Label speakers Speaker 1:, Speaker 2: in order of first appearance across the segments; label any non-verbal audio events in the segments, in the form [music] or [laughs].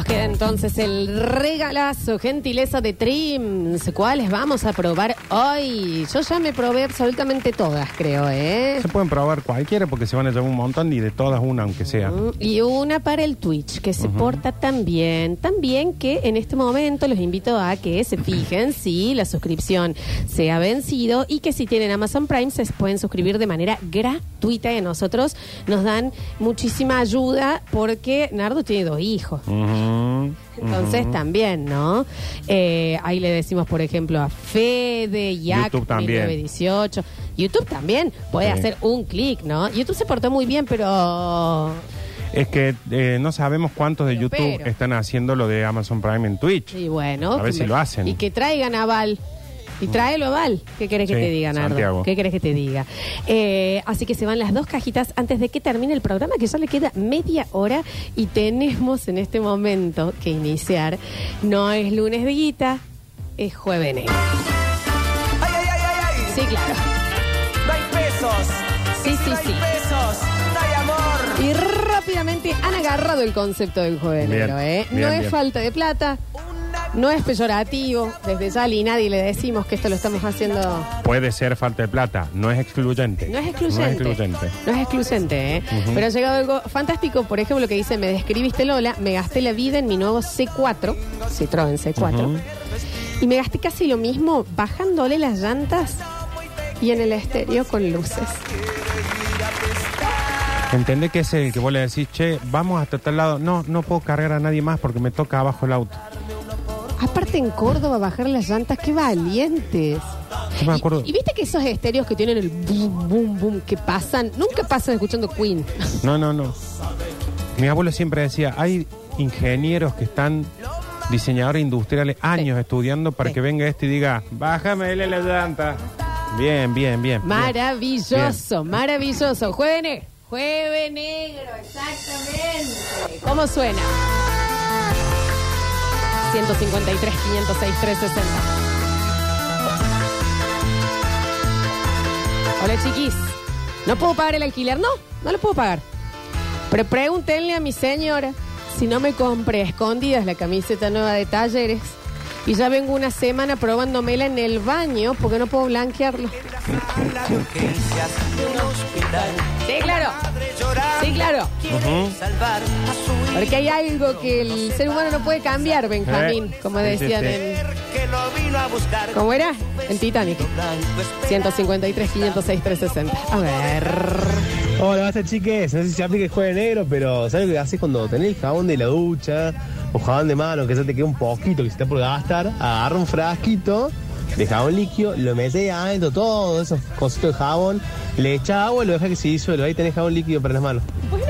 Speaker 1: Nos queda entonces el regalazo, gentileza de Trims. ¿Cuáles vamos a probar hoy? Yo ya me probé absolutamente todas, creo, ¿eh?
Speaker 2: Se pueden probar cualquiera porque se van a llevar un montón y de todas una, aunque sea.
Speaker 1: Mm, Y una para el Twitch, que se porta tan bien. Tan bien que en este momento los invito a que se fijen [laughs] si la suscripción se ha vencido y que si tienen Amazon Prime se pueden suscribir de manera gratuita y a nosotros nos dan muchísima ayuda porque Nardo tiene dos hijos.
Speaker 2: Ujú,
Speaker 1: Entonces también, ¿no? Eh, ahí le decimos, por ejemplo, a Fede, Yak,
Speaker 2: YouTube también.
Speaker 1: 1918. YouTube también puede
Speaker 2: Sí.
Speaker 1: hacer un clic, ¿no? YouTube se portó muy bien, pero...
Speaker 2: Es que eh, no sabemos cuántos de
Speaker 1: Pero,
Speaker 2: YouTube
Speaker 1: pero.
Speaker 2: están haciendo lo de Amazon Prime en Twitch.
Speaker 1: Y bueno...
Speaker 2: A ver
Speaker 1: que
Speaker 2: si lo hacen.
Speaker 1: Y que traigan a Val. Y tráelo Val. ¿Qué querés que
Speaker 2: Sí,
Speaker 1: te diga, Nardo?
Speaker 2: Santiago.
Speaker 1: ¿Qué querés que te diga? Eh, así que se van las dos cajitas antes de que termine el programa, que ya le queda media hora y tenemos en este momento que iniciar. No es lunes de guita, es jueves negro.
Speaker 3: Ay, ay, ay, ay, ay.
Speaker 1: Sí, claro.
Speaker 3: No hay pesos.
Speaker 1: Sí, sí,
Speaker 3: No hay
Speaker 1: sí.
Speaker 3: pesos. No hay amor.
Speaker 1: Y rápidamente han agarrado el concepto del jueves
Speaker 2: Bien,
Speaker 1: negro, ¿eh? no
Speaker 2: bien,
Speaker 1: es
Speaker 2: bien.
Speaker 1: falta de plata, no es peyorativo. Desde ya y nadie le decimos que esto lo estamos haciendo.
Speaker 2: Puede ser falta de plata, no es excluyente.
Speaker 1: No es excluyente.
Speaker 2: No es excluyente.
Speaker 1: No es excluyente, ¿eh? Pero ha llegado algo fantástico. Por ejemplo, que dice: Me describiste Lola, me gasté la vida en mi nuevo C4, Citroën C4,
Speaker 2: Ujú.
Speaker 1: y me gasté casi lo mismo bajándole las llantas y en el estéreo con luces.
Speaker 2: Entendé que es el que vos le decís, che, vamos hasta tal lado. No, no puedo cargar a nadie más porque me toca abajo el auto.
Speaker 1: Aparte en Córdoba bajar las llantas, qué valientes.
Speaker 2: Yo me acuerdo.
Speaker 1: Y, viste que esos estéreos que tienen el boom, boom, boom, que pasan, nunca pasan escuchando Queen. [laughs]
Speaker 2: No, no, no. Mi abuelo siempre decía, hay ingenieros que están diseñadores industriales años estudiando para
Speaker 1: Sí.
Speaker 2: que venga este y diga, bájame la llanta. Bien, bien, bien.
Speaker 1: Maravilloso, maravilloso. Jueves negro, exactamente. ¿Cómo suena? 153, 506, 360. Hola chiquis. ¿No puedo pagar el alquiler? No, no lo puedo pagar. Pero pregúntenle a mi señora si no me compré escondidas la camiseta nueva de talleres y ya vengo una semana probándomela en el baño porque no puedo blanquearlo. Sí, claro. Sí, claro. Porque hay algo que el ser humano no puede cambiar, Benjamín,
Speaker 2: Eh,
Speaker 1: como decían en... ¿Cómo era? En Titanic.
Speaker 3: Blanco espera
Speaker 1: 153, 506, 360. A ver.
Speaker 4: Hola, basta chiques. No sé si se aplica el jueves negro, pero ¿sabes lo que haces cuando tenés el jabón de la ducha o jabón de mano que ya te queda un poquito que se está por gastar? Agarra un frasquito de jabón líquido, lo metes adentro, todos esos cositos de jabón, le echas agua y lo dejas que se disuelva. Ahí tenés jabón líquido para las manos.
Speaker 1: Bueno,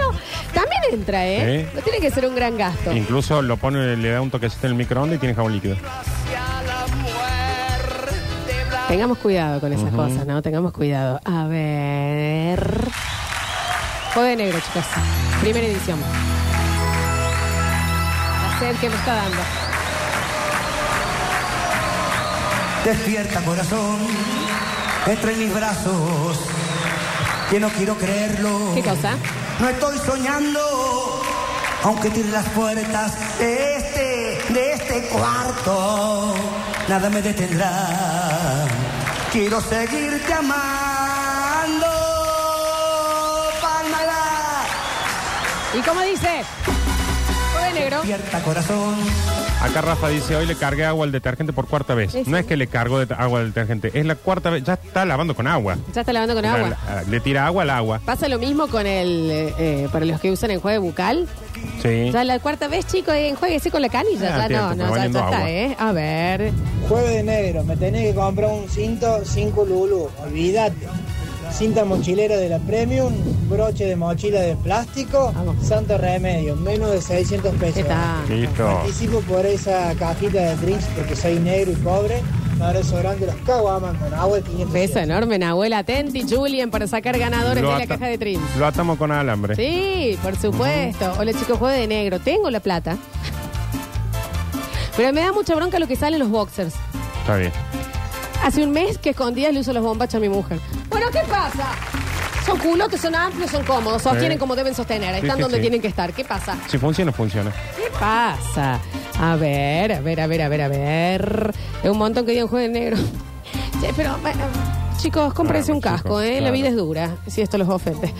Speaker 1: también entra, ¿eh? No tiene que ser un gran gasto.
Speaker 2: Incluso lo pone, le da un toquecito en el microondas y tiene jabón líquido.
Speaker 3: hacia la muerte blanca.
Speaker 1: Tengamos cuidado con esas cosas, ¿no? Tengamos cuidado. A ver. Jueves negro, chicos. Primera edición. La sed que me está dando.
Speaker 3: Despierta corazón, entre mis brazos, que no quiero creerlo.
Speaker 1: ¿Qué cosa?
Speaker 3: No estoy soñando, aunque tire las puertas de este, de este cuarto, nada me detendrá. Quiero seguirte amando,
Speaker 1: ¿Y cómo dice? Jueves negro.
Speaker 3: Despierta corazón,
Speaker 2: Acá Rafa dice, hoy le cargué agua al detergente por cuarta vez.
Speaker 1: Sí, sí.
Speaker 2: No es que le cargó de- agua al detergente, es la cuarta vez, ya está lavando con agua.
Speaker 1: Ya está lavando con agua.
Speaker 2: la- le tira agua al agua.
Speaker 1: Pasa lo mismo con el, eh, eh, para los que usan enjuague bucal.
Speaker 2: Sí.
Speaker 1: Ya la cuarta vez, chicos, enjuáguese con la canilla.
Speaker 2: Ah,
Speaker 1: ya
Speaker 2: tiempo,
Speaker 1: no, no, ya,
Speaker 2: valiendo
Speaker 1: ya está,
Speaker 2: agua.
Speaker 1: ¿eh? A ver.
Speaker 5: Jueves de negro, me tenés que comprar un cinto 5 Lulu, olvídate. Cinta mochilera de la Premium, broche de mochila de plástico,
Speaker 1: Vamos.
Speaker 5: santo remedio, menos de 600
Speaker 1: ¿Qué
Speaker 5: pesos.
Speaker 1: tal?
Speaker 2: Listo.
Speaker 5: Participo por esa cajita de drinks porque soy negro y pobre. Un abrazo grande, los caguaman con agua de 500
Speaker 1: Beso enorme, Nahuel Atenti, Julian, para sacar ganadores
Speaker 2: Lo
Speaker 1: de la
Speaker 2: ata-
Speaker 1: caja de trim.
Speaker 2: Lo atamos con alambre.
Speaker 1: Sí, por supuesto. Hola chicos, juego de negro. Tengo la plata. Pero me da mucha bronca lo que sale en los boxers.
Speaker 2: Está bien.
Speaker 1: Hace un mes que escondidas le uso los bombachos a mi mujer. Bueno, ¿qué pasa? Son culotes, son amplios, son cómodos, sostienen como deben sostener,
Speaker 2: Sí,
Speaker 1: están
Speaker 2: sí,
Speaker 1: donde
Speaker 2: sí.
Speaker 1: tienen que estar. ¿Qué pasa?
Speaker 2: Si funciona, funciona.
Speaker 1: ¿Qué pasa? A ver, a ver, a ver, a ver, a ver. Es un montón que digan juego de negro. [laughs] Sí, pero, bueno, chicos, cómprense un casco, ¿eh? La
Speaker 2: claro.
Speaker 1: vida es dura, si esto los ofende.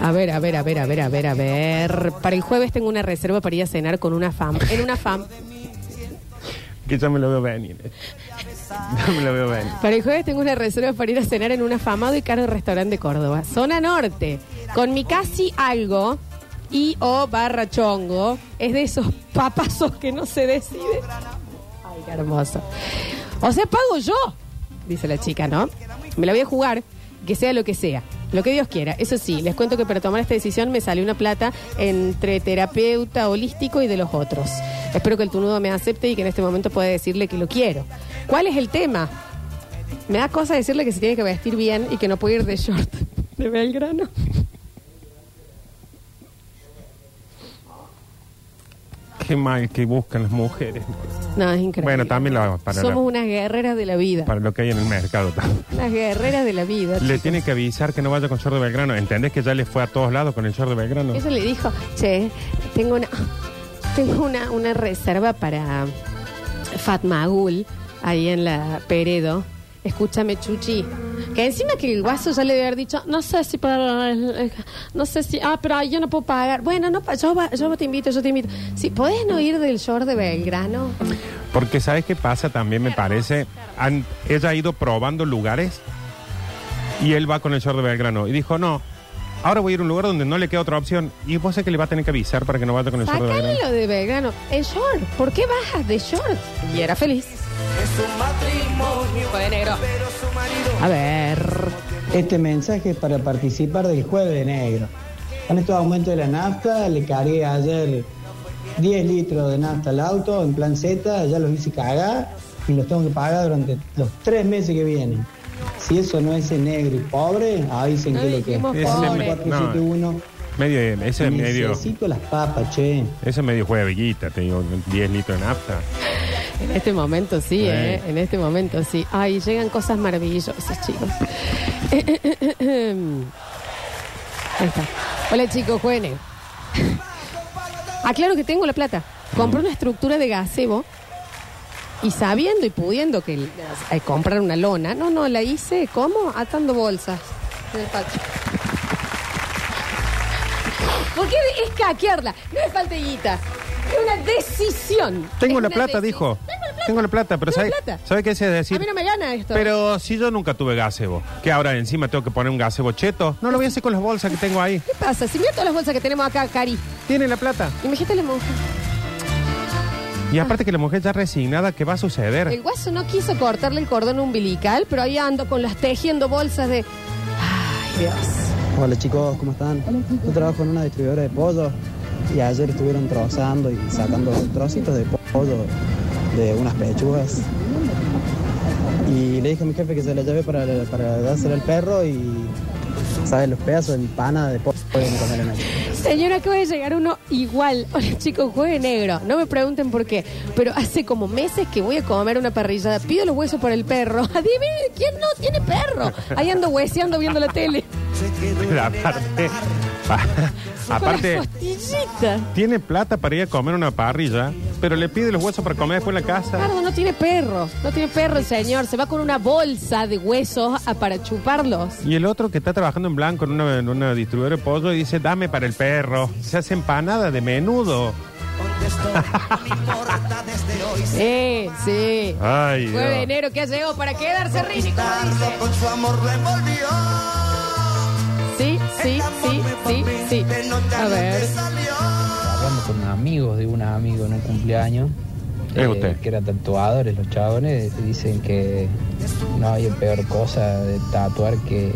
Speaker 1: A ver, a ver, a ver, a ver, a ver, a ver. Para el jueves tengo una reserva para ir a cenar con una fam. En una fam.
Speaker 2: Que ya me lo veo venir. [laughs] Ya me lo veo venir.
Speaker 1: Para el jueves tengo una reserva para ir a cenar en un afamado y caro restaurante de Córdoba. Zona norte. Con mi casi algo y o barra chongo. Es de esos papazos que no se decide. Ay, qué hermoso. O sea, pago yo, dice la chica, ¿no? Me la voy a jugar, que sea lo que sea. Lo que Dios quiera. Eso sí, les cuento que para tomar esta decisión me salió una plata entre terapeuta holístico y de los otros. Espero que el tunudo me acepte y que en este momento pueda decirle que lo quiero. ¿Cuál es el tema? Me da cosa decirle que se tiene que vestir bien y que no puede ir de short [laughs] de Belgrano.
Speaker 2: Qué mal que buscan las mujeres.
Speaker 1: No, es increíble.
Speaker 2: Bueno, también la- para,
Speaker 1: Somos
Speaker 2: la-
Speaker 1: unas guerreras de la vida.
Speaker 2: para lo que hay en el mercado. también.
Speaker 1: Unas guerreras de la vida.
Speaker 2: Le
Speaker 1: chicos.
Speaker 2: tiene que avisar que no vaya con short de Belgrano. ¿Entendés que ya le fue a todos lados con el short de Belgrano?
Speaker 1: Eso le dijo, che, tengo una, tengo una, una reserva para Fatmagul ahí en la Peredo. Escúchame, Chuchi. Que encima que el guaso ya le debe haber dicho, no sé si para, no sé si, ah, pero yo no puedo pagar. Bueno, no, pa- yo, va- yo te invito, yo te invito. Si podés no ir del short de Belgrano.
Speaker 2: Porque ¿sabes qué pasa? También me parece, han- ella ha ido probando lugares y él va con el short de Belgrano. Y dijo, no, ahora voy a ir a un lugar donde no le queda otra opción. Y vos sé que le va a tener que avisar para que no vaya con el short de Belgrano.
Speaker 1: Sácalo de Belgrano. El short. ¿Por qué bajas de short? Y era feliz. Hijo de negro. A ver.
Speaker 5: Este mensaje es para participar del jueves de negro. Con estos aumentos de la nafta, le cargué ayer 10 litros de nafta al auto en plan Z, ya los hice cagar y los tengo que pagar durante los tres meses que vienen. Si eso no es negro y pobre, avisen
Speaker 1: No
Speaker 5: que lo que es.
Speaker 1: pobre.
Speaker 5: 471.
Speaker 2: Medio, ese es medio,
Speaker 5: Necesito las papas, che.
Speaker 2: ese es medio jueguita, te digo, 10 litros de nafta.
Speaker 1: En este momento sí. ¿eh? En este momento sí. Ay, llegan cosas maravillosas, chicos. Ahí está. Hola, chicos, jueves. Aclaro que tengo la plata. Compré una estructura de gazebo y sabiendo y pudiendo que eh, comprar una lona, no, no, la hice, ¿cómo? Atando bolsas en el patio. ¿Por qué es caquearla? No es falta guita. Es una decisión.
Speaker 2: Tengo
Speaker 1: Es
Speaker 2: la
Speaker 1: una
Speaker 2: plata, dijo.
Speaker 1: Tengo la plata.
Speaker 2: Tengo la plata, pero
Speaker 1: Tengo
Speaker 2: ¿sabe,
Speaker 1: plata.
Speaker 2: ¿sabe qué es decir?
Speaker 1: A mí no me gana esto.
Speaker 2: Pero si yo nunca tuve gazebo, que ahora encima tengo que poner un gazebo cheto, no lo voy a hacer con las bolsas que tengo ahí.
Speaker 1: ¿Qué pasa? Si mira todas las bolsas que tenemos acá, Cari.
Speaker 2: Tiene la plata.
Speaker 1: Imagínate la monja.
Speaker 2: Y aparte que la mujer ya resignada, ¿qué va a suceder?
Speaker 1: El guaso no quiso cortarle el cordón umbilical, pero ahí ando con las tejiendo bolsas de. Ay, Dios.
Speaker 6: Hola chicos, ¿cómo están? Yo trabajo en una distribuidora de pollo y ayer estuvieron trozando y sacando trocitos de pollo de unas pechugas. Y le dije a mi jefe que se la lleve para, para dársela al perro y, ¿sabes? Los pedazos de pana de pollo pueden comer en ahí.
Speaker 1: Señora, acaba de llegar uno igual. [laughs] Hola, chicos, juegue negro. No me pregunten por qué, pero hace como meses que voy a comer una parrillada. Pido los huesos para el perro. [laughs] Adivinen quién no tiene perro. Ahí ando hueseando viendo la tele.
Speaker 2: Aparte,
Speaker 1: Con
Speaker 2: aparte tiene plata para ir a comer una parrilla, pero le pide los huesos para comer después en la casa.
Speaker 1: Claro, no tiene perro. No tiene perro el señor. Se va con una bolsa de huesos a- para chuparlos.
Speaker 2: Y el otro que está trabajando en blanco en una, en una distribuidora de pollo y dice, dame para el perro. Se hace empanada de menudo. [laughs]
Speaker 1: Sí, sí.
Speaker 2: Ay,
Speaker 1: Fue de
Speaker 2: Dios.
Speaker 1: enero que ha llegado para quedarse dice.
Speaker 3: Con su amor envolvió.
Speaker 1: Sí, sí, sí, sí, sí. A ver.
Speaker 7: hablando con amigos de un amigo en un cumpleaños, eh,
Speaker 2: Es usted.
Speaker 7: que eran tatuadores, los chabones, dicen que no hay peor cosa de tatuar que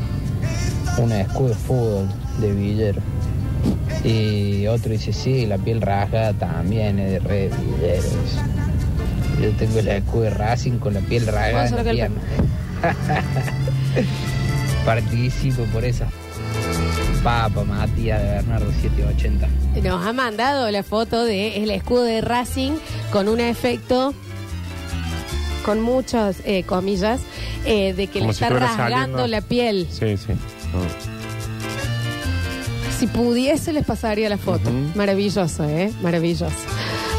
Speaker 7: un escudo de fútbol de Villero. Y otro dice, sí, la piel rasgada también es de re Villero. Yo tengo el escudo de Racing con la piel rasgada en la pierna. [laughs] Participo por esa. Papa, Matías de Bernardo 780.
Speaker 1: Nos ha mandado la foto de el escudo de Racing con un efecto, con muchas eh, comillas, eh, de que
Speaker 2: Como
Speaker 1: le
Speaker 2: si
Speaker 1: está
Speaker 2: estuviera
Speaker 1: rasgando
Speaker 2: saliendo.
Speaker 1: la piel.
Speaker 2: Sí, sí. No.
Speaker 1: Si pudiese les pasaría la foto. Maravilloso, ¿eh? Maravilloso.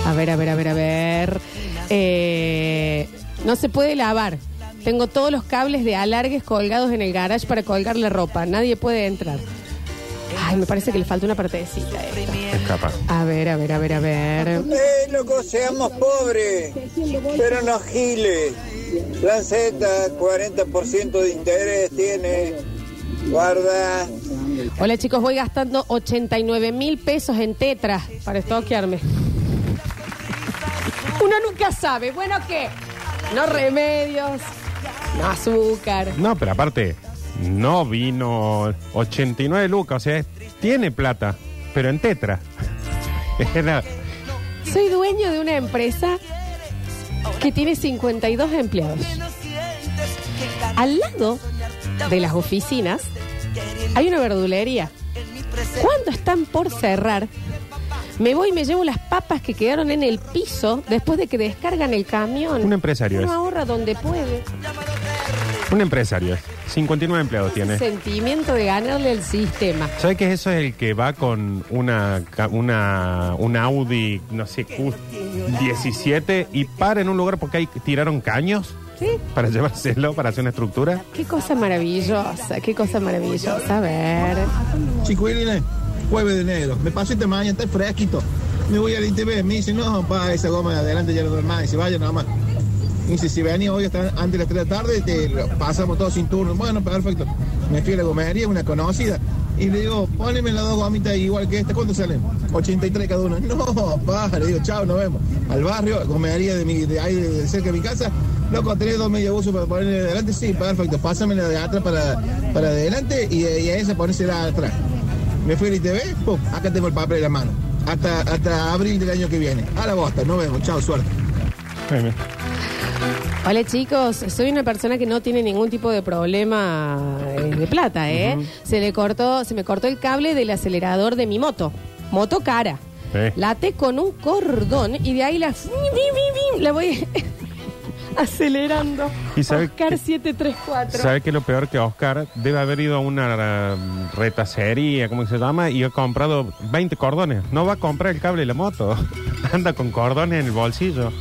Speaker 1: A ver, a ver, a ver, a ver. Eh, no se puede lavar. Tengo todos los cables de alargues colgados en el garage para colgar la ropa. Nadie puede entrar. Ay, me parece que le falta una partecita. a esta.
Speaker 2: Escapa.
Speaker 1: A ver, a ver, a ver, a ver.
Speaker 8: Eh, loco, seamos pobres, pero no giles. Lanceta, 40% de interés tiene. Guarda.
Speaker 1: Hola chicos, voy gastando 89 mil pesos en tetras para estoquearme. [laughs] Uno nunca sabe. Bueno, ¿qué? No remedios, no azúcar.
Speaker 2: No, pero aparte, no vino 89 lucas, o sea, tiene plata, pero en tetra. [laughs]
Speaker 1: Soy dueño de una empresa que tiene 52 empleados. Al lado de las oficinas hay una verdulería. Cuando están por cerrar, me voy y me llevo las papas que quedaron en el piso después de que descargan el camión.
Speaker 2: Un empresario
Speaker 1: Uno
Speaker 2: es.
Speaker 1: ahorra donde puede.
Speaker 2: Un empresario, 59 empleados tiene.
Speaker 1: Sentimiento de ganarle al sistema.
Speaker 2: ¿Sabes que eso es el que va con una, ca- una un Audi, no sé, Q17 y para en un lugar porque ahí tiraron caños
Speaker 1: ¿Sí?
Speaker 2: para llevárselo, para hacer una estructura?
Speaker 1: Qué cosa maravillosa, qué cosa maravillosa. A ver.
Speaker 9: Chicuelines, jueves de enero. Me pasé esta mañana, está fresquito. Me voy al ITV, me dice, no, pa, esa goma de adelante ya no duerme más. Dice, vaya nada más. Me dice, si venía hoy hasta antes de las 3 de la tarde, te lo pasamos todos sin turno. Bueno, perfecto. Me fui a la gomería, una conocida. Y le digo, poneme las dos gomitas igual que esta. ¿Cuánto salen? 83 cada uno. [laughs] No, pa, le digo, chao, nos vemos. Al barrio, gomería de, mi, de ahí de cerca de mi casa. Loco, tenés dos media buzo para ponerle de adelante. Sí, perfecto. Pásame la de atrás para, para adelante y, y a esa ponérsela atrás. Me fui al ITV, pum, acá tengo el papel en la mano. Hasta, hasta abril del año que viene. A la bosta, nos vemos. Chao, suerte.
Speaker 1: Hola chicos, soy una persona que no tiene ningún tipo de problema eh, de plata, ¿eh? Se le cortó, se me cortó el cable del acelerador de mi moto. Moto cara.
Speaker 2: Sí.
Speaker 1: La até con un cordón y de ahí la la voy [laughs] acelerando.
Speaker 2: ¿Y sabe
Speaker 1: Oscar
Speaker 2: qué?
Speaker 1: 734.
Speaker 2: ¿Sabe que lo peor que Oscar debe haber ido a una um, retacería, ¿cómo se llama? Y ha comprado 20 cordones. No va a comprar el cable de la moto. [laughs] Anda con cordones en el bolsillo.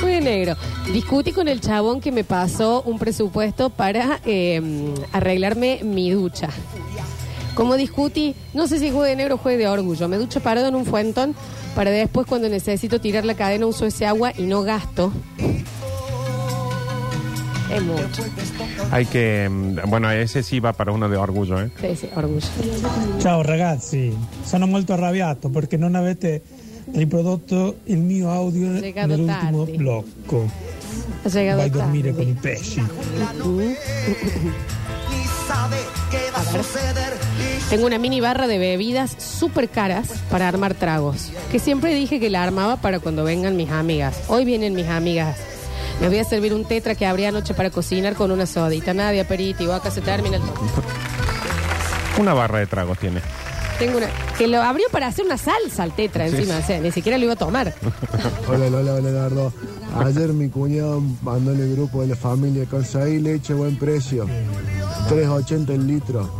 Speaker 1: Juegue negro. Discutí con el chabón que me pasó un presupuesto para eh, arreglarme mi ducha. Como discutí, no sé si juegue de negro o juegue de orgullo. Me ducho parado en un fuentón para después cuando necesito tirar la cadena uso ese agua y no gasto. Es mucho.
Speaker 2: Hay que. Bueno, ese sí va para uno de orgullo, ¿eh?
Speaker 1: Sí, sí, orgullo.
Speaker 10: Ciao ragazzi, sono molto arrabbiato perché non avete riprodotto il mio audio
Speaker 1: Llegato
Speaker 10: nell'ultimo
Speaker 1: tardi.
Speaker 10: blocco.
Speaker 1: Ha llegado
Speaker 10: Vai a dormire
Speaker 1: tarde.
Speaker 10: con i pesci.
Speaker 1: Tengo una mini barra de bebidas súper caras para armar tragos. Que siempre dije que la armaba para cuando vengan mis amigas. Hoy vienen mis amigas. Me voy a servir un tetra que abrí anoche para cocinar con una sodita. Nada de aperitivo. Acá se termina el...
Speaker 2: Una barra de tragos tiene.
Speaker 1: Tengo una... Que lo abrió para hacer una salsa al tetra
Speaker 2: Sí.
Speaker 1: encima. O sea, ni siquiera lo iba a tomar. [laughs]
Speaker 11: Hola, hola, hola, Leonardo. Ayer mi cuñado mandó en el grupo de la familia conseguí leche a buen precio. 3.80 el litro.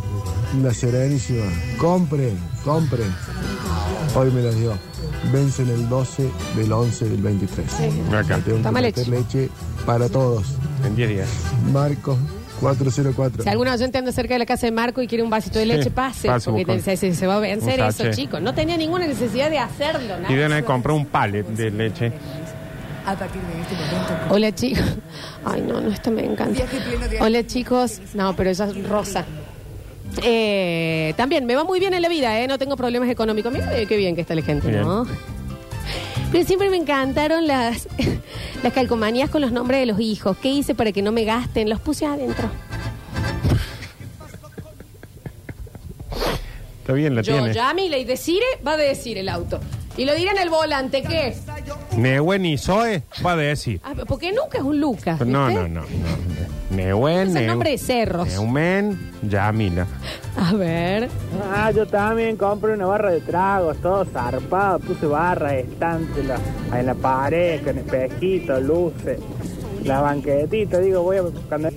Speaker 11: Una serenísima. Compre, compre. Hoy me la dio. Vencen el 12 del 11 del 23.
Speaker 2: Acá.
Speaker 11: Tengo que
Speaker 1: Toma
Speaker 11: meter leche para todos.
Speaker 2: En 10 días.
Speaker 11: Marcos 404.
Speaker 1: Si alguna oyente anda cerca de la casa de Marco y quiere un vasito de leche,
Speaker 2: Sí,
Speaker 1: pase.
Speaker 2: pase,
Speaker 1: porque
Speaker 2: buscón.
Speaker 1: se, se- se va a vencer
Speaker 2: Un
Speaker 1: eso,
Speaker 2: sachet.
Speaker 1: chicos. No tenía ninguna necesidad de hacerlo. nada.
Speaker 2: Y haber comprado un palet de leche.
Speaker 12: A partir de este momento.
Speaker 1: Hola chicos. Ay, no, no, esto me encanta.
Speaker 12: Viaje pleno de
Speaker 1: Hola chicos. No, pero ella es rosa. Eh, también me va muy bien en la vida, ¿eh? No tengo problemas económicos. Mira eh, qué bien que está la gente, ¿no? Pero siempre me encantaron las, [laughs] las calcomanías con los nombres de los hijos. ¿Qué hice para que no me gasten? Los puse adentro.
Speaker 2: Está bien, la
Speaker 1: Yo,
Speaker 2: tiene.
Speaker 1: Y Desire, va a decir el auto. Y lo dirá en el volante, ¿qué?
Speaker 2: Nehuen y Zoe va a decir.
Speaker 1: Ah, porque nunca es un Lucas.
Speaker 2: No,
Speaker 1: ¿viste?
Speaker 2: no, no. no. Nehuen,
Speaker 1: Es el
Speaker 2: Neu-
Speaker 1: nombre de cerros.
Speaker 2: Neumen, Yamila.
Speaker 1: A ver.
Speaker 13: Ah, yo también compré una barra de tragos, todo zarpado, puse barras, estantes en la, en la pared, con espejitos, luces, la banquetita, digo, voy a, cuando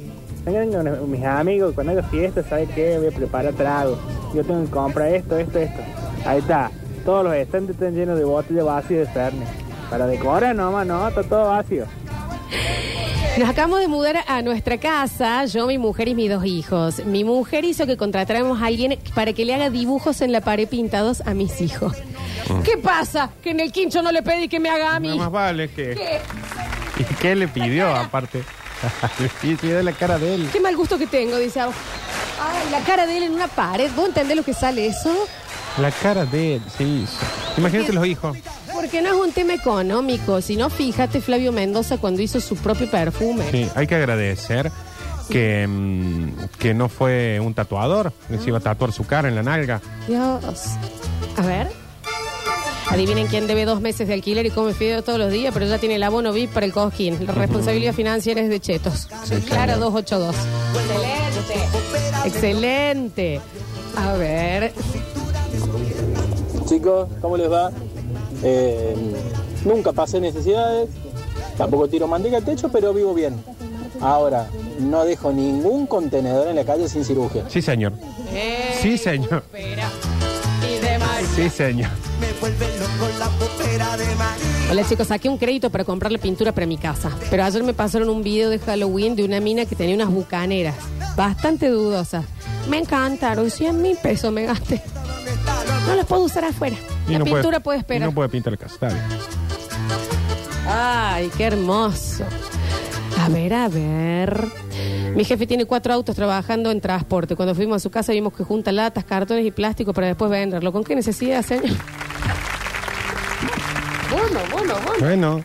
Speaker 13: vengan mis amigos, cuando haga fiesta, ¿sabes qué? Voy a preparar tragos. yo tengo que comprar esto, esto, esto. Ahí está. Todos los estantes están llenos de botellas vacías de Fernet. Para decorar nomás, no, está todo vacío.
Speaker 1: Nos acabamos de mudar a nuestra casa, yo, mi mujer y mis dos hijos. Mi mujer hizo que contratáramos a alguien para que le haga dibujos en la pared pintados a mis hijos. ¿Qué pasa? Que en el quincho no le pedí que me haga a mí.
Speaker 2: No más vale que.
Speaker 1: ¿Qué?
Speaker 2: ¿Y qué le pidió aparte? sí, sí, de la cara de él.
Speaker 1: Qué mal gusto que tengo, dice. Ay, la cara de él en una pared. ¿Vos entendés lo que sale eso?
Speaker 2: La cara de él, sí. Imagínate los hijos.
Speaker 1: Porque no es un tema económico, sino fíjate Flavio Mendoza cuando hizo su propio perfume.
Speaker 2: Sí, hay que agradecer que, mm, que no fue un tatuador, que se iba a tatuar su cara en la nalga.
Speaker 1: Dios. A ver. Adivinen quién debe dos meses de alquiler y come fideo todos los días, pero ya tiene el abono VIP para el cojín. La responsabilidad financiera es de Chetos. Clara 282. Excelente. Excelente. A ver.
Speaker 14: Chicos, ¿cómo les va? Eh, nunca pasé necesidades, tampoco tiro manteca al techo, pero vivo bien. Ahora, no dejo ningún contenedor en la calle sin cirugía.
Speaker 2: Sí, señor. Sí, señor. Sí, señor.
Speaker 1: Hola chicos, saqué un crédito para comprarle pintura para mi casa. Pero ayer me pasaron un video de Halloween de una mina que tenía unas bucaneras. Bastante dudosas. Me encantaron, 100 mil pesos me gasté. No las puedo usar afuera.
Speaker 2: Y
Speaker 1: La
Speaker 2: no
Speaker 1: pintura
Speaker 2: puede- y
Speaker 1: esperar.
Speaker 2: No puede pintar el casa. está bien.
Speaker 1: Ay, qué hermoso. A ver, a ver. Mi jefe tiene cuatro autos trabajando en transporte. Cuando fuimos a su casa vimos que junta latas, cartones y plástico para después venderlo. ¿Con qué necesidad, señor? Bueno, bueno, bueno.
Speaker 2: Bueno,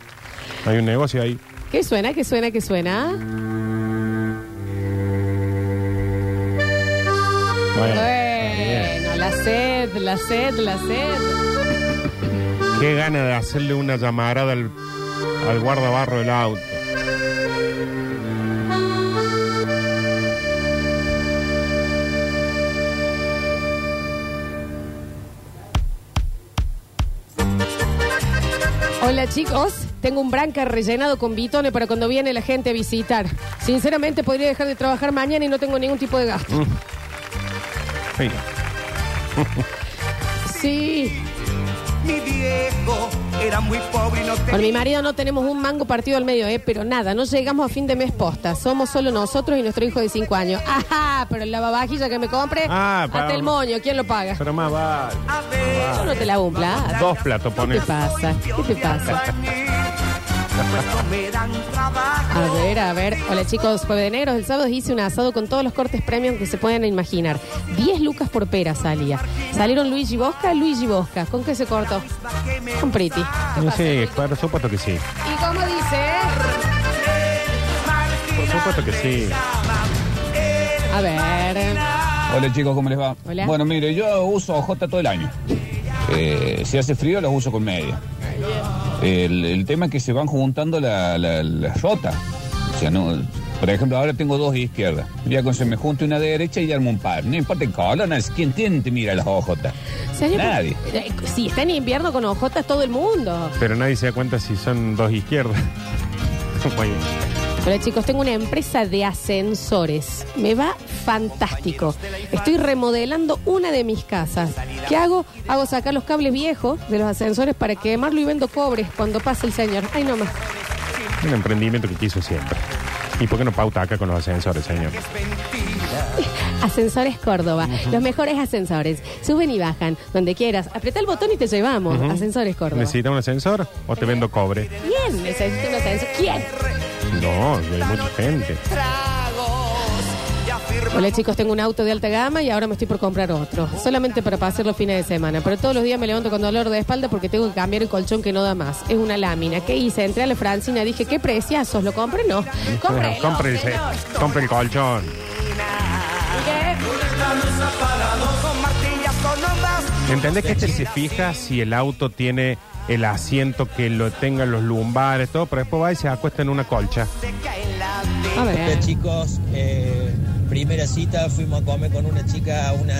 Speaker 2: hay un negocio ahí.
Speaker 1: ¿Qué suena? ¿Qué suena? ¿Qué suena?
Speaker 2: Bueno,
Speaker 1: la sed, la sed, la sed.
Speaker 2: Qué gana de hacerle una llamarada al, al guardabarro del auto.
Speaker 1: Hola chicos, tengo un branca rellenado con bitones para cuando viene la gente a visitar. Sinceramente podría dejar de trabajar mañana y no tengo ningún tipo de gasto.
Speaker 2: Mm. Sí.
Speaker 1: Sí.
Speaker 3: Mi viejo era muy pobre y no
Speaker 1: Con mi marido no tenemos un mango partido al medio, ¿eh? Pero nada, no llegamos a fin de mes posta. Somos solo nosotros y nuestro hijo de 5 años. Ajá, pero el lavavajilla que me compre,
Speaker 2: Ah,
Speaker 1: hasta el moño, ¿quién lo paga?
Speaker 2: Pero más vale.
Speaker 1: Yo no te lavo un plato.
Speaker 2: Dos platos
Speaker 1: ¿Qué
Speaker 2: pones.
Speaker 1: te pasa? ¿Qué te pasa? A ver, a ver. Hola chicos, jueves de negros. El sábado hice un asado con todos los cortes premium que se puedan imaginar. 10 lucas por pera salía. Salieron Luigi Bosca, Luigi Bosca. ¿Con qué se cortó? Con Pretty.
Speaker 2: Sí, por supuesto que sí.
Speaker 1: ¿Y cómo dice?
Speaker 2: Por supuesto que sí.
Speaker 1: A ver.
Speaker 15: Hola chicos, ¿cómo les va?
Speaker 1: Hola.
Speaker 15: Bueno, mire, yo uso J todo el año. Eh, si hace frío los uso con media. El, el tema es que se van juntando la, la, la rota. O sea, no, por ejemplo, ahora tengo dos izquierdas. Ya con se me junta una derecha y armo un par. No importa el color, no es quien tiene te mira las OJ.
Speaker 1: Señor,
Speaker 15: Nadie.
Speaker 1: eh, Si está en invierno con ojotas todo el mundo.
Speaker 2: Pero nadie se da cuenta si son dos izquierdas. [laughs] Muy bien.
Speaker 1: Hola chicos, tengo una empresa de ascensores. Me va fantástico. Estoy remodelando una de mis casas. ¿Qué hago? Hago sacar los cables viejos de los ascensores para quemarlo y vendo cobre cuando pase el señor. Ay, no más.
Speaker 2: Un emprendimiento que quiso siempre. ¿Y por qué no pauta acá con los ascensores, señor?
Speaker 1: Ascensores Córdoba. Los mejores ascensores. Suben y bajan. Donde quieras. Aprieta el botón y te llevamos.
Speaker 2: Ujú.
Speaker 1: Ascensores Córdoba.
Speaker 2: ¿Necesita un ascensor o te vendo cobre?
Speaker 1: ¿Quién necesita un ascensor? ¿Quién?
Speaker 2: No, hay mucha gente.
Speaker 1: Hola chicos, tengo un auto de alta gama y ahora me estoy por comprar otro. Solamente para pasar los fines de semana. Pero todos los días me levanto con dolor de espalda porque tengo que cambiar el colchón que no da más. Es una lámina. ¿Qué hice? Entré a la Francina, dije, qué preciazos. ¿Lo compré? No. Señor.
Speaker 2: compre el colchón. ¿Entendés que este se fija si el auto tiene el asiento que lo tengan los lumbares, todo, pero después va y se acuesta en una colcha?
Speaker 1: A ver.
Speaker 16: Chicos, eh, primera cita fuimos a comer con una chica a una,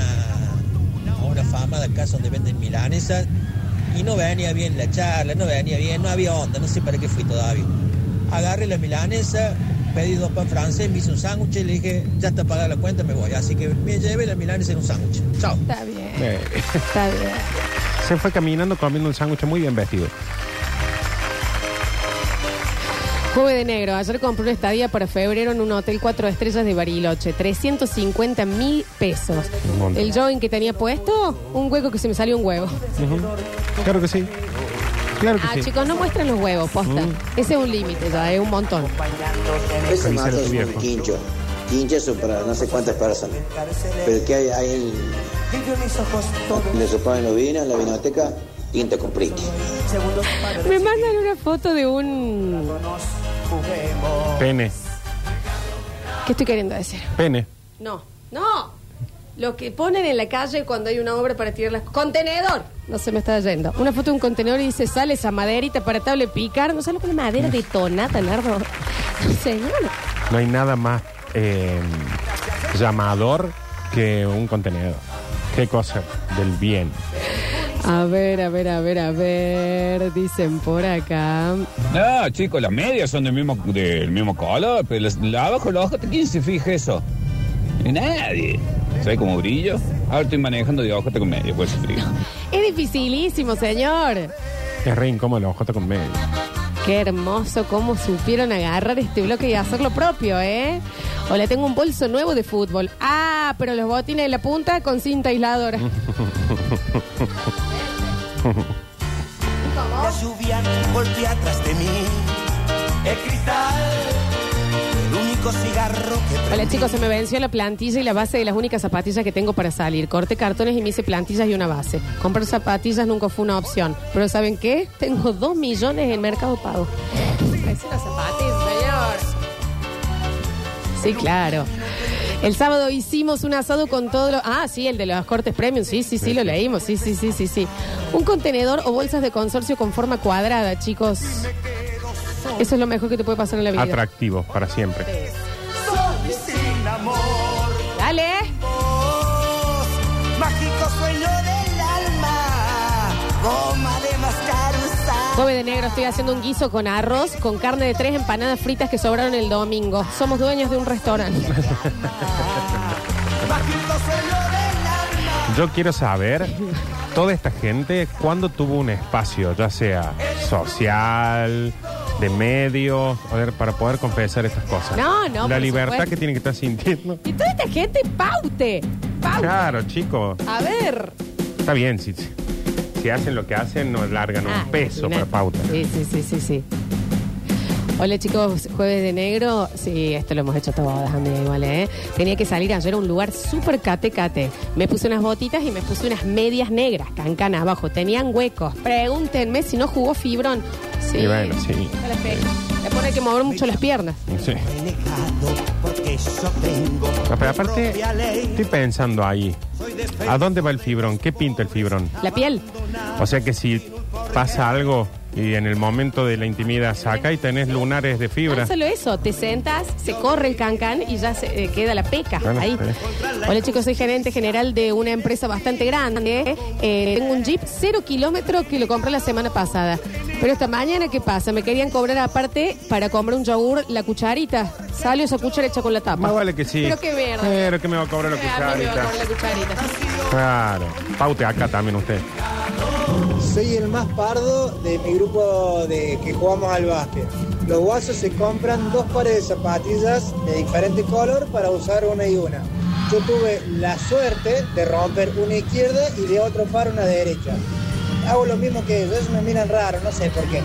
Speaker 16: a una fama de casa donde venden milanesas y no venía bien la charla, no venía bien, no había onda, no sé para qué fui todavía. Agarré la milanesa, pedí dos pan francés, me hice un sándwich y le dije, ya está pagada la cuenta, me voy. Así que me llevé la milanesa en un sándwich. Chao.
Speaker 1: Está bien,
Speaker 2: Eh,
Speaker 1: está bien.
Speaker 2: se fue caminando comiendo un sándwich muy bien vestido.
Speaker 1: Jueves de negro. Ayer compré una estadía para febrero en un hotel cuatro estrellas de Bariloche. 350 mil pesos.
Speaker 2: Un montón.
Speaker 1: El jogging que tenía puesto, un hueco que se me salió un huevo.
Speaker 2: Ujú. Claro que sí. Claro que
Speaker 1: Ah,
Speaker 2: sí.
Speaker 1: chicos, no muestran los huevos, posta.
Speaker 2: Mm.
Speaker 1: Ese es un límite, ya, es un montón.
Speaker 17: Ese mato es un quincho. Quincho son para no sé cuántas personas. Pero que hay, hay en, le suponen los vinos, en la vinoteca, tinta con priqui.
Speaker 1: Me mandan una foto de un...
Speaker 2: Pene.
Speaker 1: ¿Qué estoy queriendo decir?
Speaker 2: Pene.
Speaker 1: No, no. Lo que ponen en la calle cuando hay una obra para tirar las... ¡Contenedor! No se me está yendo. Una foto de un contenedor y dice, sale esa maderita para tablet picar. No lo que es madera detonada, Nardo. [laughs] No sé, no,
Speaker 2: hay nada más eh, llamador que un contenedor. Qué cosa del bien.
Speaker 1: A ver, a ver, a ver, a ver. Dicen por acá.
Speaker 15: No, chicos, las medias son del mismo, del mismo color, pero las- la abajo, la abajo, ¿quién se fija eso? Nadie. ¿Sabes cómo brillo? Ahora estoy manejando de ojota con medio, pues frío.
Speaker 1: Es dificilísimo, señor.
Speaker 2: Es re incómodo la hojota con medio.
Speaker 1: Qué hermoso cómo supieron agarrar este bloque y hacer lo propio, ¿eh? Hola, tengo un bolso nuevo de fútbol. Ah, pero los botines de la punta con cinta aisladora. [laughs]
Speaker 3: La lluvia golpea atrás de mí. El cristal, cigarro que
Speaker 1: Hola chicos, se me venció la plantilla y la base de las únicas zapatillas que tengo para salir. Corté cartones y me hice plantillas y una base. Comprar zapatillas nunca fue una opción. Pero ¿saben qué? Tengo dos millones en Mercado Pago. Sí, claro. El sábado hicimos un asado con todo lo... Ah, sí, el de los cortes premium. Sí, sí, sí, lo leímos. Sí, sí, sí, sí, sí. Un contenedor o bolsas de consorcio con forma cuadrada, chicos. Eso es lo mejor que te puede pasar en la vida.
Speaker 2: Atractivo para siempre.
Speaker 3: sin amor.
Speaker 1: Dale.
Speaker 3: Mágico sueño del alma. Goma de mascar
Speaker 1: de negro, estoy haciendo un guiso con arroz, con carne de tres empanadas fritas que sobraron el domingo. Somos dueños de un restaurante.
Speaker 3: Mágico sueño del alma.
Speaker 2: Yo quiero saber, toda esta gente, ¿cuándo tuvo un espacio, ya sea social, de medios, a ver, para poder confesar estas cosas?
Speaker 1: No, no,
Speaker 2: La
Speaker 1: por
Speaker 2: libertad
Speaker 1: supuesto.
Speaker 2: que tienen que estar sintiendo.
Speaker 1: Y toda esta gente, paute. Paute.
Speaker 2: Claro, chicos.
Speaker 1: A ver.
Speaker 2: Está bien, si, si hacen lo que hacen, nos largan
Speaker 1: Ah,
Speaker 2: un peso para pauta.
Speaker 1: Sí, sí, sí, sí, sí. Hola chicos, jueves de negro. Sí, esto lo hemos hecho todas, amiga, igual, ¿eh? Tenía que salir ayer a un lugar súper cate cate. Me puse unas botitas y me puse unas medias negras, cancan abajo. Tenían huecos. Pregúntenme si no jugó fibrón. Sí.
Speaker 2: Y bueno, sí.
Speaker 1: A la fe. Le pone que mover mucho las piernas.
Speaker 2: Sí. No, pero aparte, estoy pensando ahí. ¿A dónde va el fibrón? ¿Qué pinta el fibrón?
Speaker 1: La piel.
Speaker 2: O sea que si pasa algo y en el momento de la intimidad saca y tenés lunares de
Speaker 1: No
Speaker 2: fibra.
Speaker 1: solo eso, te sentas, se corre el cancán y ya se eh, queda la peca
Speaker 2: Bueno,
Speaker 1: ahí.
Speaker 2: eh.
Speaker 1: Hola chicos, soy gerente general de una empresa bastante grande. Eh, tengo un Jeep cero kilómetros que lo compré la semana pasada. Pero esta mañana, ¿qué pasa? Me querían cobrar aparte para comprar un yogur la cucharita. Salió esa cuchara hecha con la tapa.
Speaker 2: Más vale que sí.
Speaker 1: Pero qué mierda.
Speaker 2: Pero que me va a cobrar la
Speaker 1: Ah, a mí me va a
Speaker 2: cucharita.
Speaker 1: cobrar la cucharita.
Speaker 2: Claro. Paute acá también usted.
Speaker 18: Soy el más pardo de mi grupo de que jugamos al básquet. Los guasos se compran dos pares de zapatillas de diferente color para usar una y una. Yo tuve la suerte de romper una izquierda y de otro par una derecha. Hago lo mismo que ellos, me miran raro, no sé por qué.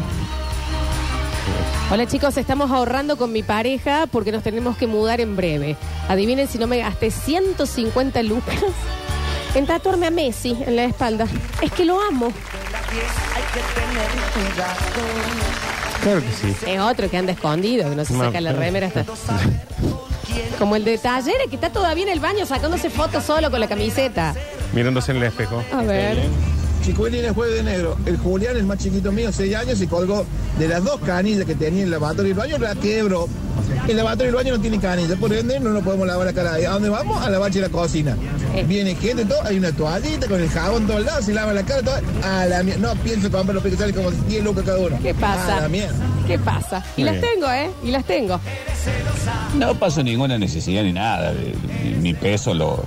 Speaker 1: Hola chicos, estamos ahorrando con mi pareja porque nos tenemos que mudar en breve. Adivinen si no me gasté 150 lucas en tatuarme a Messi en la espalda. Es que lo amo.
Speaker 3: Hay que tener cuidado.
Speaker 2: Claro que sí.
Speaker 1: Es otro que anda escondido, que no se
Speaker 2: No,
Speaker 1: saca la
Speaker 2: pero-
Speaker 1: remera hasta. Como el de Talleres, que está todavía en el baño sacándose fotos solo con la camiseta.
Speaker 2: Mirándose en el espejo.
Speaker 1: A ver.
Speaker 9: Chicuelín es jueves de negro. El Julián, el más chiquito mío, 6 años, se colgó de las dos canillas que tenía en el lavatorio y el baño, la quebró. El lavatorio y el baño no tiene canillas, por ende no nos podemos lavar la cara. ahí. ¿A dónde vamos? A la bacha y la cocina. Viene gente, todo, hay una toallita con el jabón todo el lado, se lava la cara, todo. A la mierda. No pienso comprar los picos, sale como 10 lucas cada uno.
Speaker 1: ¿Qué pasa?
Speaker 9: A la mierda.
Speaker 1: ¿Qué pasa? Y
Speaker 15: Muy
Speaker 1: las
Speaker 15: bien.
Speaker 1: tengo, ¿eh? Y las tengo.
Speaker 15: No paso ninguna necesidad ni nada. Mi, peso lo,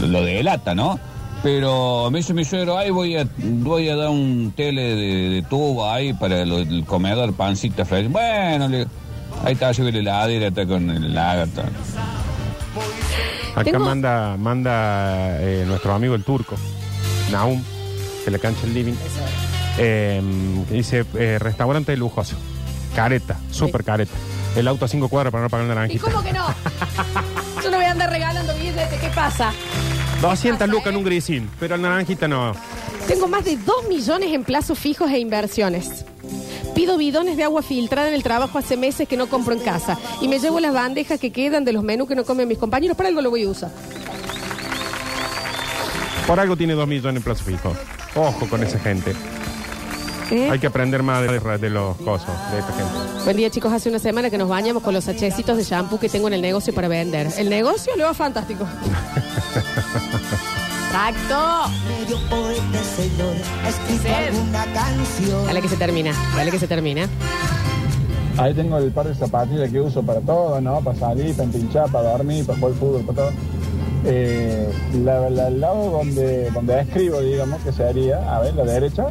Speaker 15: lo delata, ¿no? Pero me dice mi suegro, ay, voy a, voy a dar un tele de, de tubo ahí para lo- el comedor, pancita fresca. Bueno, le, ahí está, yo la heladera, está con el lagarto.
Speaker 2: Acá
Speaker 1: Tengo-
Speaker 2: manda, manda eh, nuestro amigo el turco, Naum, de la cancha el living. Eh, dice, eh, restaurante lujoso. Careta, súper careta. El auto a cinco cuadras para no pagar el
Speaker 1: ¿Y
Speaker 2: naranjita.
Speaker 1: cómo que no? [laughs] Yo no voy a andar regalando billetes. ¿Qué pasa?
Speaker 2: 200 lucas en un grisín, pero el naranjita no.
Speaker 1: Tengo más de 2 millones en plazos fijos e inversiones. Pido bidones de agua filtrada en el trabajo hace meses que no compro en casa. Y me llevo las bandejas que quedan de los menús que no comen mis compañeros. Para algo lo voy a usar.
Speaker 2: Por algo tiene 2 millones en plazo fijo. Ojo con esa gente.
Speaker 1: ¿Eh?
Speaker 2: Hay que aprender más de, de los cosos, de esta gente.
Speaker 1: Buen día, chicos. Hace una semana que nos bañamos con los sachecitos de shampoo que tengo en el negocio para vender. El negocio le va fantástico. [laughs] Exacto.
Speaker 3: Medio poeta, señor, ha escrito alguna canción.
Speaker 1: Dale que se termina. Dale que se termina.
Speaker 19: Ahí tengo el par de zapatillas que uso para todo, ¿no? Para salir, para empinchar, para dormir, para jugar fútbol, para todo. Eh, la, la- el lado donde, donde escribo, digamos, que sería, a ver, la derecha,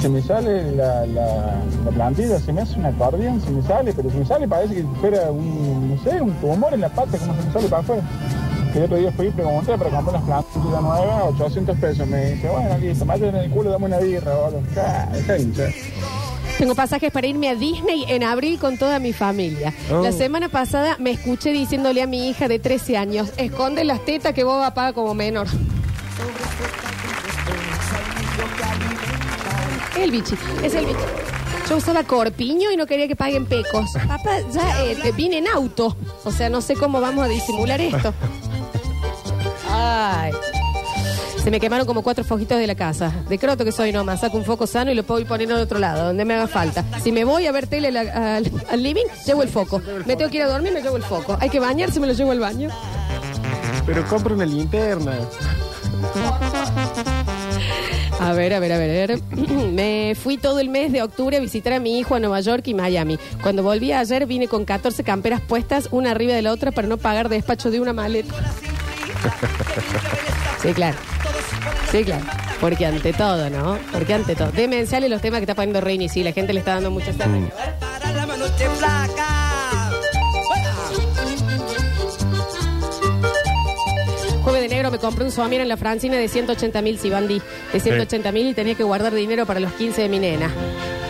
Speaker 19: se me sale la, la, la plantilla, se me hace un acordeón, se me sale, pero se me sale, parece que fuera un, no sé, un tumor en la pata, como se me sale para afuera. Que el otro día fui y pregunté para comprar las plantillas nuevas, 800 pesos. Me dice, bueno, listo, mátate en el culo, dame una birra, de hinchar.
Speaker 1: Tengo pasajes para irme a Disney en abril con toda mi familia.
Speaker 19: Oh.
Speaker 1: La semana pasada me escuché diciéndole a mi hija de 13 años, esconde las tetas que vos paga como menor. El bichi, es el bichi. Yo usaba corpiño y no quería que paguen pecos. Papá, ya eh, te vine en auto. O sea, no sé cómo vamos a disimular esto. Ay. Se me quemaron como cuatro foquitos de la casa. De croto que soy nomás. Saco un foco sano y lo puedo ir poniendo al otro lado, donde me haga falta. Si me voy a ver tele la- al, al living, llevo el foco. Me tengo que ir a dormir, me llevo el foco. Hay que bañarse, me lo llevo al baño.
Speaker 2: Pero compra una linterna.
Speaker 1: A ver, a ver, a ver. a ver. [clears throat] Me fui todo el mes de octubre a visitar a mi hijo a Nueva York y Miami. Cuando volví ayer vine con 14 camperas puestas, una arriba de la otra, para no pagar despacho de una maleta. [laughs] Sí, claro. Sí, claro. Porque ante todo, ¿no? Porque ante todo. Demenciales los temas que está poniendo Reini, sí, la gente le está dando mucha sangre.
Speaker 3: Para la noche flaca.
Speaker 1: Jueves de negro me compré un somier en la Francina de 180 mil Sibandi. De 180 mil y tenía que guardar dinero para los 15 de mi nena.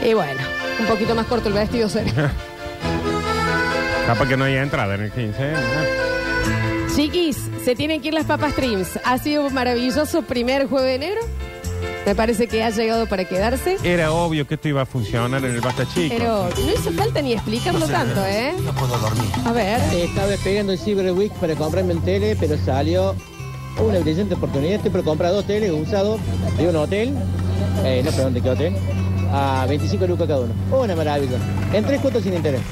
Speaker 1: Y bueno, un poquito más corto el vestido será. [laughs]
Speaker 2: Capaz que no haya entrada en el 15. ¿eh?
Speaker 1: Chiquis, se tienen que ir las papas streams. Ha sido un maravilloso primer jueves de negro. Me parece que ha llegado para quedarse.
Speaker 2: Era obvio que esto iba a funcionar en el Basta Chico.
Speaker 1: Pero no hizo falta ni explicarlo tanto, ¿eh?
Speaker 2: No puedo dormir.
Speaker 1: A ver.
Speaker 20: Estaba esperando el Cyber Week para comprarme el tele, pero salió una brillante oportunidad. Estoy por comprar dos teles usados de un hotel, eh, no perdón, de qué hotel, a 25 lucas cada uno. Una maravilla. En tres cuotas sin interés.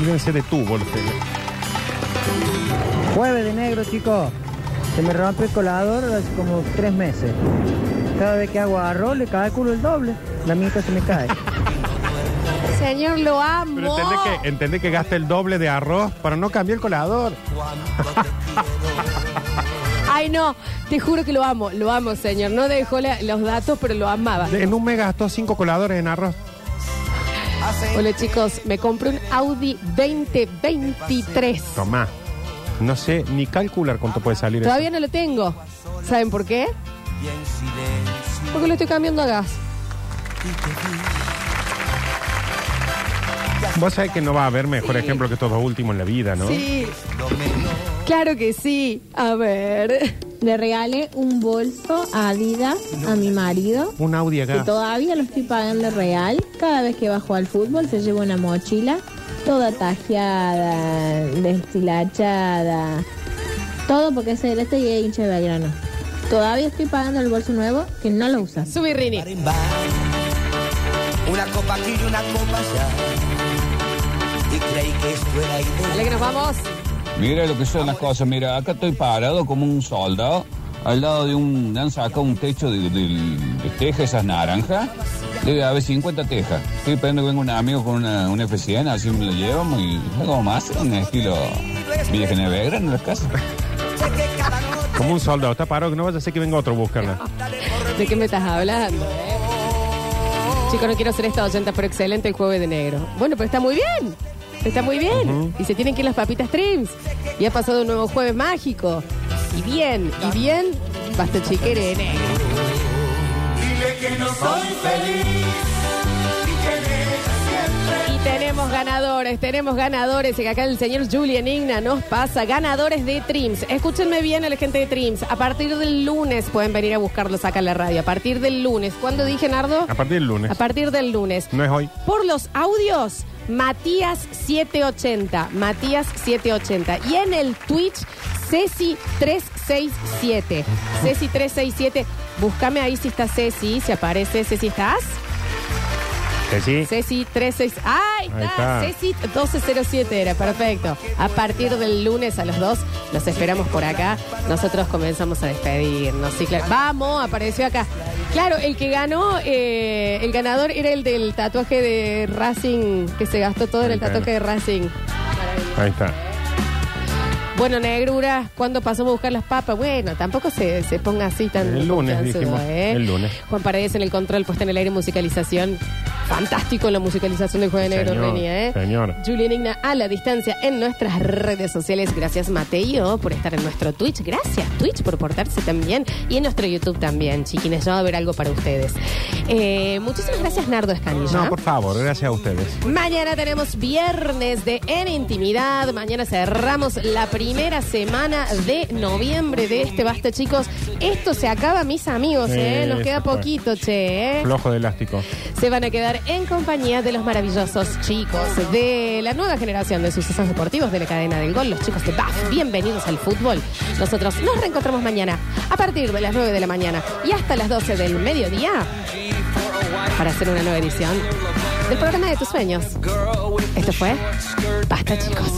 Speaker 2: Deben ser de tubo los teles.
Speaker 21: Jueves de negro, chicos. Se me rompe el colador hace como tres meses. Cada vez que hago arroz le calculo el doble. La mitad se me cae. [laughs]
Speaker 1: Señor, lo amo.
Speaker 2: Pero entendé que, entendé que gasta el doble de arroz para no cambiar el colador. [laughs]
Speaker 1: Ay, no, te juro que lo amo, lo amo, señor. No dejó la- los datos, pero lo amaba.
Speaker 2: En un mes gastó cinco coladores en arroz.
Speaker 1: Hola, chicos, me compré un Audi 2023.
Speaker 2: Tomá. No sé ni calcular cuánto puede salir eso.
Speaker 1: Todavía no lo tengo. ¿Saben por qué? Porque lo estoy cambiando a gas.
Speaker 2: Vos sabés que no va a haber mejor ejemplo que estos dos últimos en la vida, ¿no?
Speaker 1: Sí. Claro que sí. A ver.
Speaker 22: Le regalé un bolso a Adidas a mi marido.
Speaker 2: Un Audi a
Speaker 22: Que todavía lo estoy pagando real. Cada vez que bajo al fútbol se lleva una mochila toda tajeada, destilachada. Todo porque es celeste y es hincha de Belgrano. Todavía estoy pagando el bolso nuevo que no lo usas.
Speaker 1: Subí, Rini.
Speaker 3: Una copa aquí y una copa allá. Y creí que esto era ideal.
Speaker 1: Dale que nos vamos.
Speaker 15: Mira lo que son las cosas. Mira, acá estoy parado como un soldado. Al lado de un. Han sacado un techo de, de, de teja, esas naranjas. Debe haber 50 tejas. Estoy esperando que venga un amigo con una, una F100, así me lo llevamos y algo más. En estilo Villa General Belgrano en las casas.
Speaker 2: Como un soldado, está parado, que no vaya a ser que venga otro a buscarla.
Speaker 1: ¿De qué me estás hablando? eh? Chicos, no quiero ser esta 80, pero excelente el jueves de negro. Bueno, pero está muy bien. Está muy bien. Y se tienen que ir las papitas trims. Y ha pasado un nuevo jueves mágico. Y bien, y bien, basta chiquere.
Speaker 3: Dile que no soy feliz y que en ella siempre
Speaker 1: Y tenemos ganadores, tenemos ganadores. Y acá el señor Julian Igna nos pasa ganadores de Trims. Escúchenme bien a la gente de Trims. A partir del lunes pueden venir a buscarlos acá en la radio. A partir del lunes. ¿Cuándo dije, Nardo?
Speaker 2: A partir del lunes.
Speaker 1: A partir del lunes.
Speaker 2: No es hoy.
Speaker 1: Por los audios, Matías 780. Matías 780. Y en el Twitch, Ceci 367. Ceci 367. Búscame ahí si está Ceci, si aparece. Ceci, ¿estás?
Speaker 2: Sí.
Speaker 1: Ceci 36. ¡Ay!
Speaker 2: Ahí
Speaker 1: Está.
Speaker 2: está.
Speaker 1: Ceci 1207 era, perfecto. A partir del lunes a las 2 los esperamos por acá. Nosotros comenzamos a despedirnos. Sí, claro. Vamos, apareció acá. Claro, el que ganó, eh, el ganador era el del tatuaje de Racing, que se gastó todo en el tatuaje de Racing.
Speaker 2: Ahí está.
Speaker 1: Bueno, negrura, ¿cuándo pasamos a buscar las papas? Bueno, tampoco se, se ponga así tan.
Speaker 2: El lunes,
Speaker 1: confianzudo,
Speaker 2: dijimos.
Speaker 1: ¿eh?
Speaker 2: El lunes.
Speaker 1: Juan Paredes en el control, puesta en el aire, musicalización. Fantástico la musicalización del Jueves Negro,
Speaker 2: Señor,
Speaker 1: Renia, ¿eh?
Speaker 2: señor.
Speaker 1: Julián Igna a la distancia en nuestras redes sociales. Gracias, Mateo, por estar en nuestro Twitch. Gracias, Twitch, por portarse también. Y en nuestro YouTube también, chiquines. Ya va a haber algo para ustedes. Eh, muchísimas gracias, Nardo Escanilla.
Speaker 2: No, por favor, gracias a ustedes.
Speaker 1: Mañana tenemos viernes de En Intimidad. Mañana cerramos la primera semana de noviembre de este Basta, chicos. Esto se acaba, mis amigos, ¿eh? Nos queda poquito, che, ¿eh?
Speaker 2: Flojo de elástico.
Speaker 1: Se van a quedar en compañía de los maravillosos chicos de la nueva generación de sucesos deportivos de la cadena del gol, los chicos de BAF. Bienvenidos al fútbol. Nosotros nos reencontramos mañana a partir de las 9 de la mañana y hasta las 12 del mediodía para hacer una nueva edición del programa de tus sueños. Esto fue Basta, chicos.